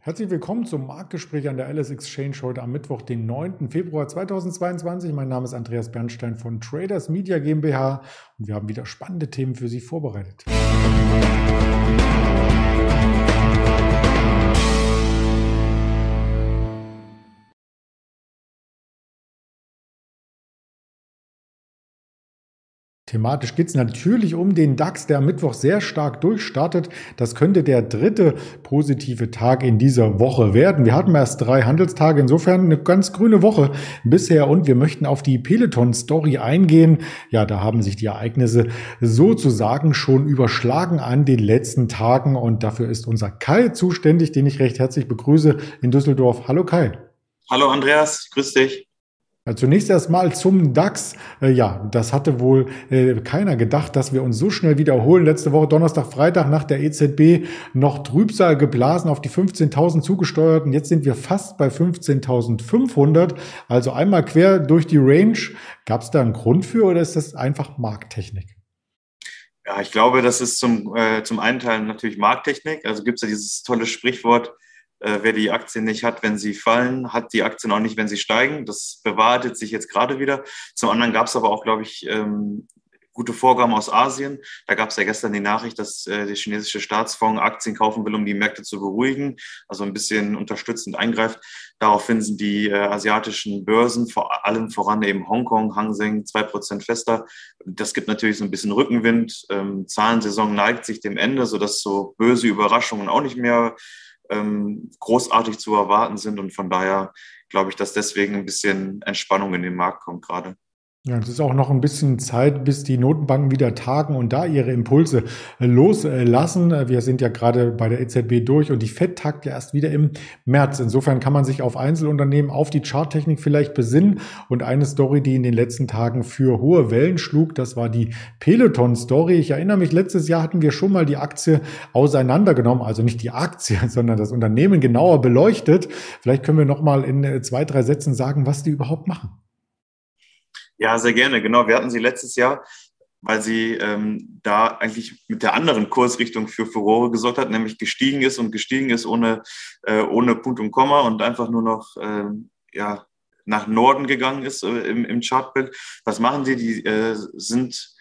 Herzlich willkommen zum Marktgespräch an der Alice Exchange heute am Mittwoch, den 9. Februar 2022. Mein Name ist Andreas Bernstein von Traders Media GmbH und wir haben wieder spannende Themen für Sie vorbereitet. Thematisch geht es natürlich um den DAX, der am Mittwoch sehr stark durchstartet. Das könnte der dritte positive Tag in dieser Woche werden. Wir hatten erst drei Handelstage, insofern eine ganz grüne Woche bisher und wir möchten auf die Peloton-Story eingehen. Ja, da haben sich die Ereignisse sozusagen schon überschlagen an den letzten Tagen und dafür ist unser Kai zuständig, den ich recht herzlich begrüße in Düsseldorf. Hallo Kai. Hallo Andreas, grüß dich. Zunächst erstmal zum DAX. Äh, ja, das hatte wohl äh, keiner gedacht, dass wir uns so schnell wiederholen. Letzte Woche Donnerstag, Freitag nach der EZB noch Trübsal geblasen, auf die 15.000 zugesteuert und jetzt sind wir fast bei 15.500. Also einmal quer durch die Range. Gab es da einen Grund für oder ist das einfach Markttechnik? Ja, ich glaube, das ist zum, äh, zum einen Teil natürlich Markttechnik. Also gibt es ja dieses tolle Sprichwort, äh, wer die Aktien nicht hat, wenn sie fallen, hat die Aktien auch nicht, wenn sie steigen. Das bewahrheitet sich jetzt gerade wieder. Zum anderen gab es aber auch, glaube ich, ähm, gute Vorgaben aus Asien. Da gab es ja gestern die Nachricht, dass äh, der chinesische Staatsfonds Aktien kaufen will, um die Märkte zu beruhigen, also ein bisschen unterstützend eingreift. Daraufhin sind die äh, asiatischen Börsen, vor allem voran eben Hongkong, Hang Seng, zwei Prozent fester. Das gibt natürlich so ein bisschen Rückenwind. Ähm, Zahlensaison neigt sich dem Ende, sodass so böse Überraschungen auch nicht mehr ähm, großartig zu erwarten sind. Und von daher glaube ich, dass deswegen ein bisschen Entspannung in den Markt kommt gerade. Ja, es ist auch noch ein bisschen Zeit, bis die Notenbanken wieder tagen und da ihre Impulse äh, loslassen. Wir sind ja gerade bei der EZB durch und die FED tagt ja erst wieder im März. Insofern kann man sich auf Einzelunternehmen, auf die Charttechnik vielleicht besinnen. Und eine Story, die in den letzten Tagen für hohe Wellen schlug, das war die Peloton-Story. Ich erinnere mich, letztes Jahr hatten wir schon mal die Aktie auseinandergenommen, also nicht die Aktie, sondern das Unternehmen genauer beleuchtet. Vielleicht können wir noch mal in äh, zwei, drei Sätzen sagen, was die überhaupt machen. Ja, sehr gerne. Genau, wir hatten sie letztes Jahr, weil sie ähm, da eigentlich mit der anderen Kursrichtung für Furore gesorgt hat, nämlich gestiegen ist und gestiegen ist ohne, äh, ohne Punkt und Komma und einfach nur noch ähm, ja, nach Norden gegangen ist äh, im, im Chartbild. Was machen die? Die äh, sind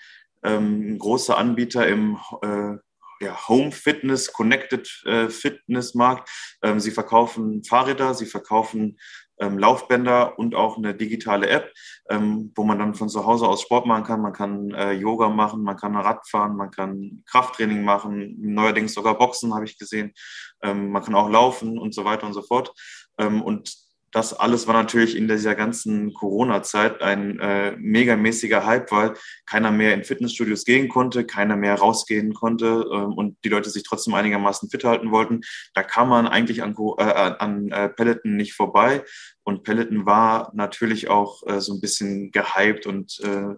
ähm, ein großer Anbieter im äh, ja, Home Fitness, Connected äh, Fitness Markt. Ähm, sie verkaufen Fahrräder, sie verkaufen ähm, Laufbänder und auch eine digitale App, ähm, wo man dann von zu Hause aus Sport machen kann. Man kann äh, Yoga machen, man kann Radfahren, man kann Krafttraining machen, neuerdings sogar Boxen habe ich gesehen. Ähm, man kann auch laufen und so weiter und so fort. Ähm, und das alles war natürlich in dieser ganzen Corona-Zeit ein äh, megamäßiger Hype, weil keiner mehr in Fitnessstudios gehen konnte, keiner mehr rausgehen konnte ähm, und die Leute sich trotzdem einigermaßen fit halten wollten. Da kam man eigentlich an, äh, an äh, Peloton nicht vorbei. Und Peloton war natürlich auch äh, so ein bisschen gehypt und äh,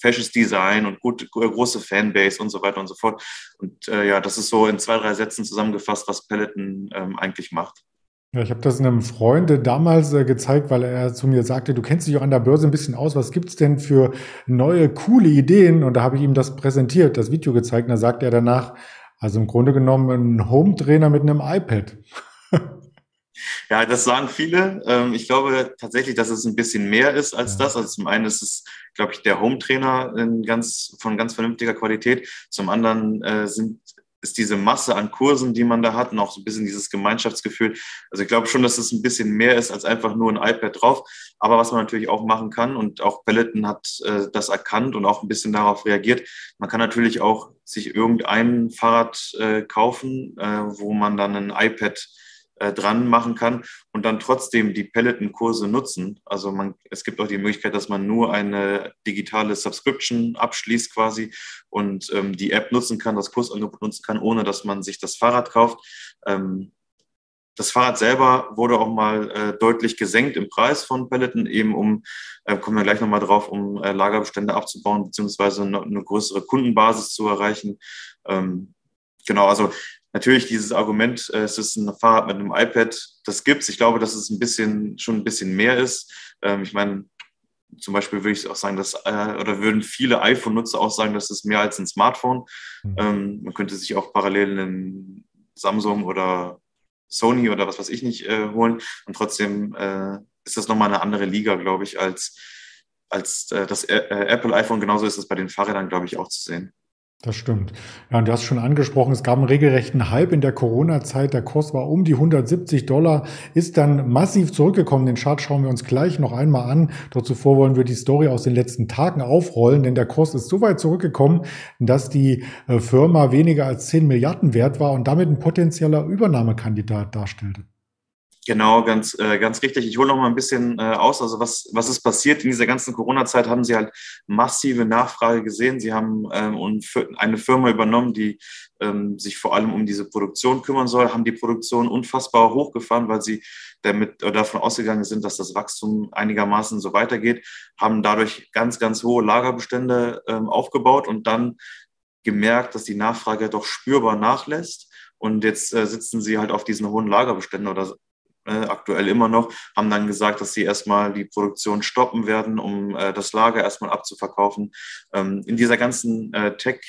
fesches Design und gut, große Fanbase und so weiter und so fort. Und äh, ja, das ist so in zwei, drei Sätzen zusammengefasst, was Peloton ähm, eigentlich macht. Ja, ich habe das einem Freund damals äh, gezeigt, weil er zu mir sagte, du kennst dich auch an der Börse ein bisschen aus, was gibt's denn für neue, coole Ideen? Und da habe ich ihm das präsentiert, das Video gezeigt, und da sagt er danach, also im Grunde genommen ein Home-Trainer mit einem iPad. Ja, das sagen viele. Ähm, ich glaube tatsächlich, dass es ein bisschen mehr ist als das. Also zum einen ist es, glaube ich, der Home-Trainer ganz, von ganz vernünftiger Qualität. Zum anderen äh, sind ist diese Masse an Kursen, die man da hat und auch so ein bisschen dieses Gemeinschaftsgefühl. Also ich glaube schon, dass es ein bisschen mehr ist als einfach nur ein iPad drauf. Aber was man natürlich auch machen kann und auch Peloton hat äh, das erkannt und auch ein bisschen darauf reagiert. Man kann natürlich auch sich irgendein Fahrrad äh, kaufen, äh, wo man dann ein iPad äh, dran machen kann und dann trotzdem die Peloton-Kurse nutzen. Also man, es gibt auch die Möglichkeit, dass man nur eine digitale Subscription abschließt quasi und ähm, die App nutzen kann, das Kursangebot nutzen kann, ohne dass man sich das Fahrrad kauft. Ähm, das Fahrrad selber wurde auch mal äh, deutlich gesenkt im Preis von Peloton, eben um, äh, kommen wir gleich nochmal drauf, um äh, Lagerbestände abzubauen, beziehungsweise eine, eine größere Kundenbasis zu erreichen. Ähm, genau, also natürlich dieses Argument, äh, es ist ein Fahrrad mit einem iPad, das gibt's. Ich glaube, dass es ein bisschen, schon ein bisschen mehr ist. Ähm, ich meine, zum Beispiel würde ich auch sagen, dass, äh, oder würden viele iPhone-Nutzer auch sagen, das ist mehr als ein Smartphone. Mhm. Ähm, man könnte sich auch parallel einen Samsung oder Sony oder was weiß ich nicht äh, holen. Und trotzdem ist das nochmal eine andere Liga, glaube ich, als, als das äh, Apple iPhone. Genauso ist es bei den Fahrrädern, glaube ich, auch zu sehen. Das stimmt. Ja, und du hast schon angesprochen, es gab einen regelrechten Hype in der Corona-Zeit. Der Kurs war um die 170 Dollar, ist dann massiv zurückgekommen. Den Chart schauen wir uns gleich noch einmal an. Doch zuvor wollen wir die Story aus den letzten Tagen aufrollen, denn der Kurs ist so weit zurückgekommen, dass die äh, Firma weniger als 10 Milliarden wert war und damit ein potenzieller Übernahmekandidat darstellte. Genau, ganz, äh, ganz richtig. Ich hole noch mal ein bisschen äh, aus. Also was, was ist passiert in dieser ganzen Corona-Zeit? Haben Sie halt massive Nachfrage gesehen. Sie haben ähm, eine Firma übernommen, die ähm, sich vor allem um diese Produktion kümmern soll, haben die Produktion unfassbar hochgefahren, weil sie damit äh, davon ausgegangen sind, dass das Wachstum einigermaßen so weitergeht, haben dadurch ganz, ganz hohe Lagerbestände ähm, aufgebaut und dann gemerkt, dass die Nachfrage doch spürbar nachlässt. Und jetzt äh, sitzen sie halt auf diesen hohen Lagerbeständen oder äh, aktuell immer noch, haben dann gesagt, dass sie erstmal die Produktion stoppen werden, um äh, das Lager erstmal abzuverkaufen. Ähm, in dieser ganzen äh, Tech,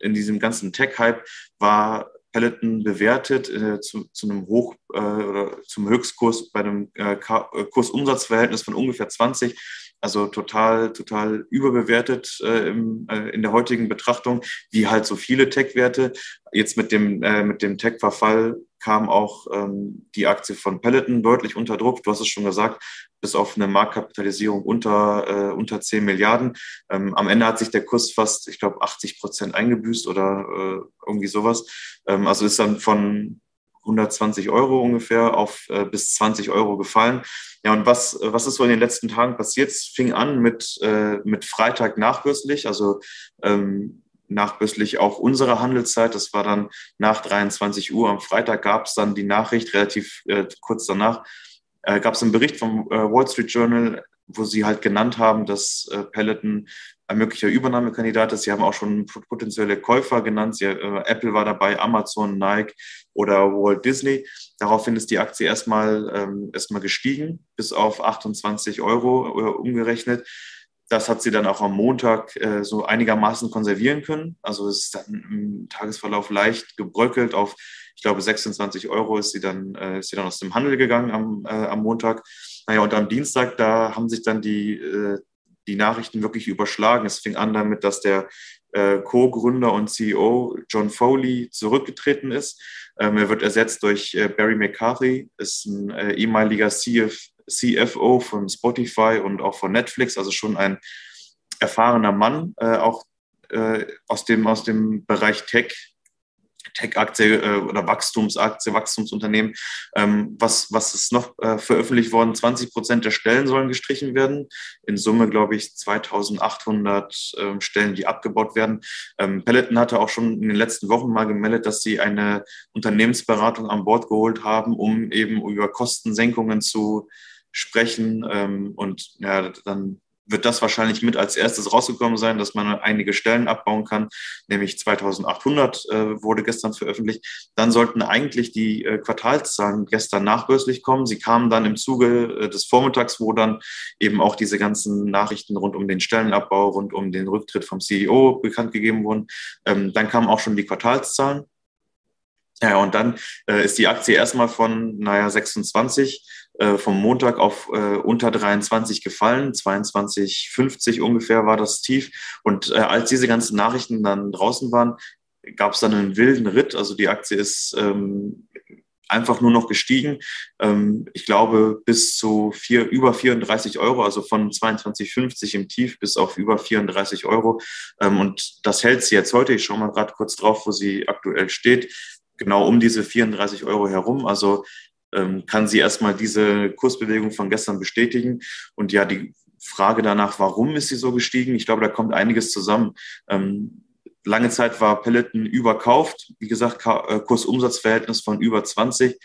in diesem ganzen Tech-Hype war Peloton bewertet äh, zu, zu, einem Hoch äh, oder zum Höchstkurs bei einem äh, äh Kursumsatzverhältnis von ungefähr 20. Also total, total überbewertet äh, im, äh, in der heutigen Betrachtung, wie halt so viele Tech-Werte. Jetzt mit dem, mit dem Tech-Verfall kam auch ähm, die Aktie von Peloton deutlich unter Druck. Du hast es schon gesagt, bis auf eine Marktkapitalisierung unter, äh, unter 10 Milliarden. Ähm, am Ende hat sich der Kurs fast, ich glaube, 80 Prozent eingebüßt oder äh, irgendwie sowas. Ähm, also ist dann von 120 Euro ungefähr auf äh, bis 20 Euro gefallen. Ja, und was, was ist so in den letzten Tagen passiert? Es fing an mit, äh, mit Freitag nachbürstlich, also ähm, nachbörslich auch unsere Handelszeit. Das war dann nach 23 Uhr. Am Freitag gab es dann die Nachricht, relativ äh, kurz danach, äh, gab es einen Bericht vom äh, Wall Street Journal, wo sie halt genannt haben, dass äh, Peloton ein möglicher Übernahmekandidat ist. Sie haben auch schon potenzielle Käufer genannt. Sie, äh, Apple war dabei, Amazon, Nike oder Walt Disney. Daraufhin ist die Aktie erstmal, ähm, erstmal gestiegen, bis auf 28 Euro äh, umgerechnet. Das hat sie dann auch am Montag äh, so einigermaßen konservieren können. Also es ist dann im Tagesverlauf leicht gebröckelt auf, ich glaube, 26 Euro ist sie dann, äh, ist sie dann aus dem Handel gegangen am, äh, am Montag. Naja, und am Dienstag, da haben sich dann die, äh, die Nachrichten wirklich überschlagen. Es fing an damit, dass der äh, Co-Gründer und CEO John Foley zurückgetreten ist. Ähm, er wird ersetzt durch äh, Barry McCarthy, ist ein äh, ehemaliger CF, CFO von Spotify und auch von Netflix, also schon ein erfahrener Mann, äh, auch äh, aus, dem, aus dem Bereich Tech, Tech-Aktie äh, oder Wachstumsaktie, Wachstumsunternehmen. Ähm, was, was ist noch äh, veröffentlicht worden? 20 Prozent der Stellen sollen gestrichen werden. In Summe, glaube ich, 2800 ähm, Stellen, die abgebaut werden. Ähm, Peloton hatte auch schon in den letzten Wochen mal gemeldet, dass sie eine Unternehmensberatung an Bord geholt haben, um eben über Kostensenkungen zu sprechen. Ähm, und ja, dann wird das wahrscheinlich mit als erstes rausgekommen sein, dass man einige Stellen abbauen kann, nämlich 2800 äh, wurde gestern veröffentlicht. Dann sollten eigentlich die äh, Quartalszahlen gestern nachbörslich kommen. Sie kamen dann im Zuge äh, des Vormittags, wo dann eben auch diese ganzen Nachrichten rund um den Stellenabbau, rund um den Rücktritt vom CEO bekannt gegeben wurden. Ähm, dann kamen auch schon die Quartalszahlen. Ja, und dann äh, ist die Aktie erstmal von, naja, 26 äh, vom Montag auf äh, unter 23 gefallen. 22,50 ungefähr war das Tief. Und äh, als diese ganzen Nachrichten dann draußen waren, gab es dann einen wilden Ritt. Also die Aktie ist ähm, einfach nur noch gestiegen. Ähm, ich glaube, bis zu vier, über 34 Euro, also von 22,50 im Tief bis auf über 34 Euro. Ähm, und das hält sie jetzt heute. Ich schaue mal gerade kurz drauf, wo sie aktuell steht. Genau um diese 34 Euro herum. Also kann sie erstmal diese Kursbewegung von gestern bestätigen. Und ja, die Frage danach, warum ist sie so gestiegen? Ich glaube, da kommt einiges zusammen. Ähm, lange Zeit war Peloton überkauft. Wie gesagt, äh, Kursumsatzverhältnis von über 20.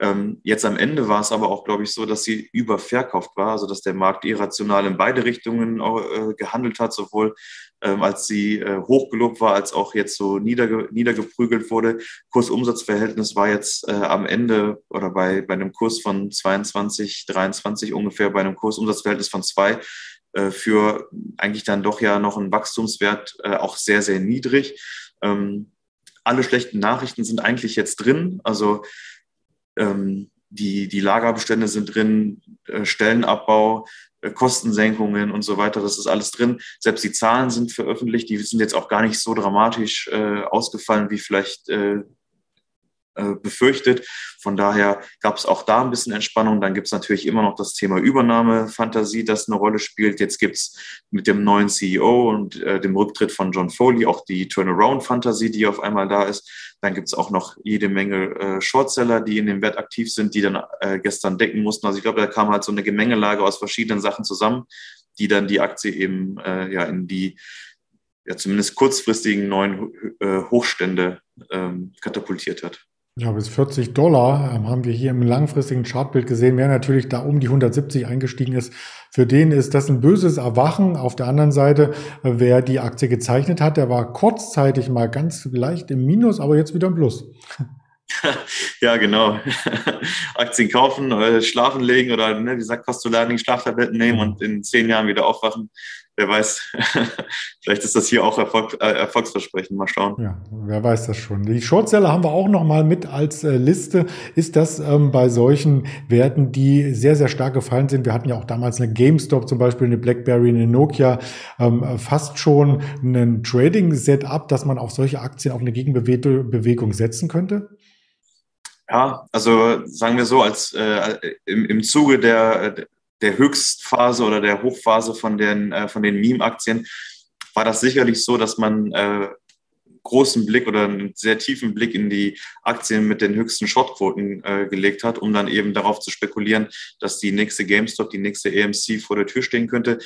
Ähm, jetzt am Ende war es aber auch, glaube ich, so, dass sie überverkauft war, also dass der Markt irrational in beide Richtungen äh, gehandelt hat, sowohl ähm, als sie äh, hochgelobt war, als auch jetzt so niederge niedergeprügelt wurde. Kursumsatzverhältnis war jetzt äh, am Ende oder bei, bei einem Kurs von 22, 23 ungefähr, bei einem Kursumsatzverhältnis von zwei äh, für eigentlich dann doch ja noch ein Wachstumswert äh, auch sehr, sehr niedrig. Ähm, alle schlechten Nachrichten sind eigentlich jetzt drin. Also ähm, die, die Lagerbestände sind drin, äh, Stellenabbau, äh, Kostensenkungen und so weiter, das ist alles drin. Selbst die Zahlen sind veröffentlicht, die sind jetzt auch gar nicht so dramatisch äh, ausgefallen, wie vielleicht äh, befürchtet. Von daher gab es auch da ein bisschen Entspannung. Dann gibt es natürlich immer noch das Thema Übernahmefantasie, das eine Rolle spielt. Jetzt gibt es mit dem neuen CEO und äh, dem Rücktritt von John Foley auch die Turnaround-Fantasie, die auf einmal da ist. Dann gibt es auch noch jede Menge äh, Shortseller, die in dem Wert aktiv sind, die dann äh, gestern decken mussten. Also ich glaube, da kam halt so eine Gemengelage aus verschiedenen Sachen zusammen, die dann die Aktie eben äh, ja in die ja, zumindest kurzfristigen neuen Hochstände ähm, katapultiert hat. Ja, bis 40 Dollar ähm, haben wir hier im langfristigen Chartbild gesehen. Wer natürlich da um die 170 eingestiegen ist, für den ist das ein böses Erwachen. Auf der anderen Seite, äh, wer die Aktie gezeichnet hat, der war kurzzeitig mal ganz leicht im Minus, aber jetzt wieder im Plus. Ja, genau. Aktien kaufen, äh, schlafen legen oder ne, wie sagt Costolani, Schlaftabletten nehmen und in zehn Jahren wieder aufwachen wer weiß, vielleicht ist das hier auch Erfolg, äh, Erfolgsversprechen. Mal schauen. Ja, wer weiß das schon. Die Shortseller haben wir auch noch mal mit als äh, Liste. Ist das ähm, bei solchen Werten, die sehr, sehr stark gefallen sind? Wir hatten ja auch damals eine GameStop zum Beispiel, eine BlackBerry, eine Nokia, ähm, fast schon ein Trading-Setup, dass man auf solche Aktien auch eine Gegenbewegung setzen könnte? Ja, also sagen wir so, als äh, im, im Zuge der, der Höchstphase oder der Hochphase von den, äh, von den Meme-Aktien war das sicherlich so, dass man äh, großen Blick oder einen sehr tiefen Blick in die Aktien mit den höchsten Shortquoten äh, gelegt hat, um dann eben darauf zu spekulieren, dass die nächste GameStop, die nächste AMC vor der Tür stehen könnte.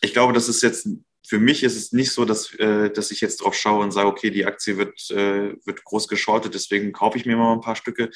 Ich glaube, das ist jetzt für mich ist es nicht so, dass, äh, dass ich jetzt drauf schaue und sage, okay, die Aktie wird, äh, wird groß geschortet, deswegen kaufe ich mir mal ein paar Stücke,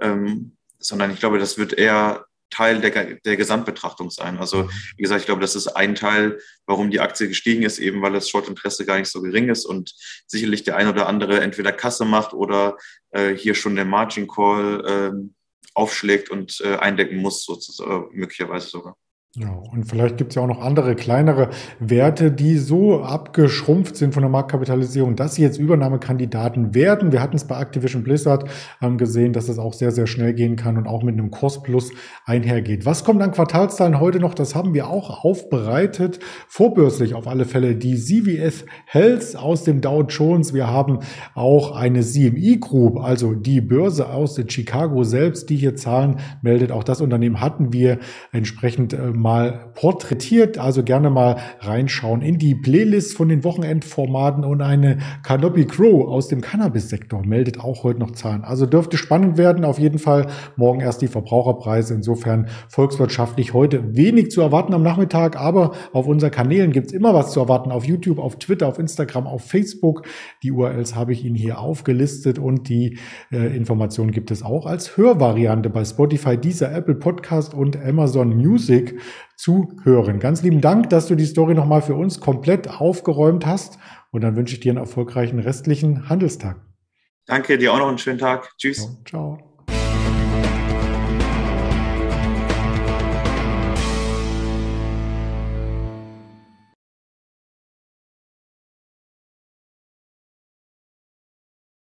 ähm, sondern ich glaube, das wird eher Teil der, der Gesamtbetrachtung sein. Also wie gesagt, ich glaube, das ist ein Teil, warum die Aktie gestiegen ist, eben weil das Short-Interesse gar nicht so gering ist und sicherlich der ein oder andere entweder Kasse macht oder äh, hier schon der Margin Call äh, aufschlägt und äh, eindecken muss, sozusagen, möglicherweise sogar. Ja, und vielleicht gibt es ja auch noch andere kleinere Werte, die so abgeschrumpft sind von der Marktkapitalisierung, dass sie jetzt Übernahmekandidaten werden. Wir hatten es bei Activision Blizzard ähm, gesehen, dass es auch sehr, sehr schnell gehen kann und auch mit einem Cost Plus einhergeht. Was kommt an Quartalszahlen heute noch? Das haben wir auch aufbereitet. Vorbörslich auf alle Fälle die CVS Health aus dem Dow Jones. Wir haben auch eine CME Group, also die Börse aus Chicago selbst, die hier Zahlen meldet. Auch das Unternehmen hatten wir entsprechend ähm, mal porträtiert. Also gerne mal reinschauen in die Playlist von den Wochenendformaten und eine Canopy Crow aus dem Cannabis-Sektor meldet auch heute noch Zahlen. Also dürfte spannend werden. Auf jeden Fall morgen erst die Verbraucherpreise. Insofern volkswirtschaftlich heute wenig zu erwarten am Nachmittag, aber auf unseren Kanälen gibt's immer was zu erwarten. Auf YouTube, auf Twitter, auf Instagram, auf Facebook. Die URLs habe ich Ihnen hier aufgelistet und die äh, Informationen gibt es auch als Hörvariante bei Spotify, dieser Apple Podcast und Amazon Music zuhören. Ganz lieben Dank, dass du die Story nochmal für uns komplett aufgeräumt hast. Und dann wünsche ich dir einen erfolgreichen restlichen Handelstag. Danke, dir auch noch einen schönen Tag. Tschüss. ciao.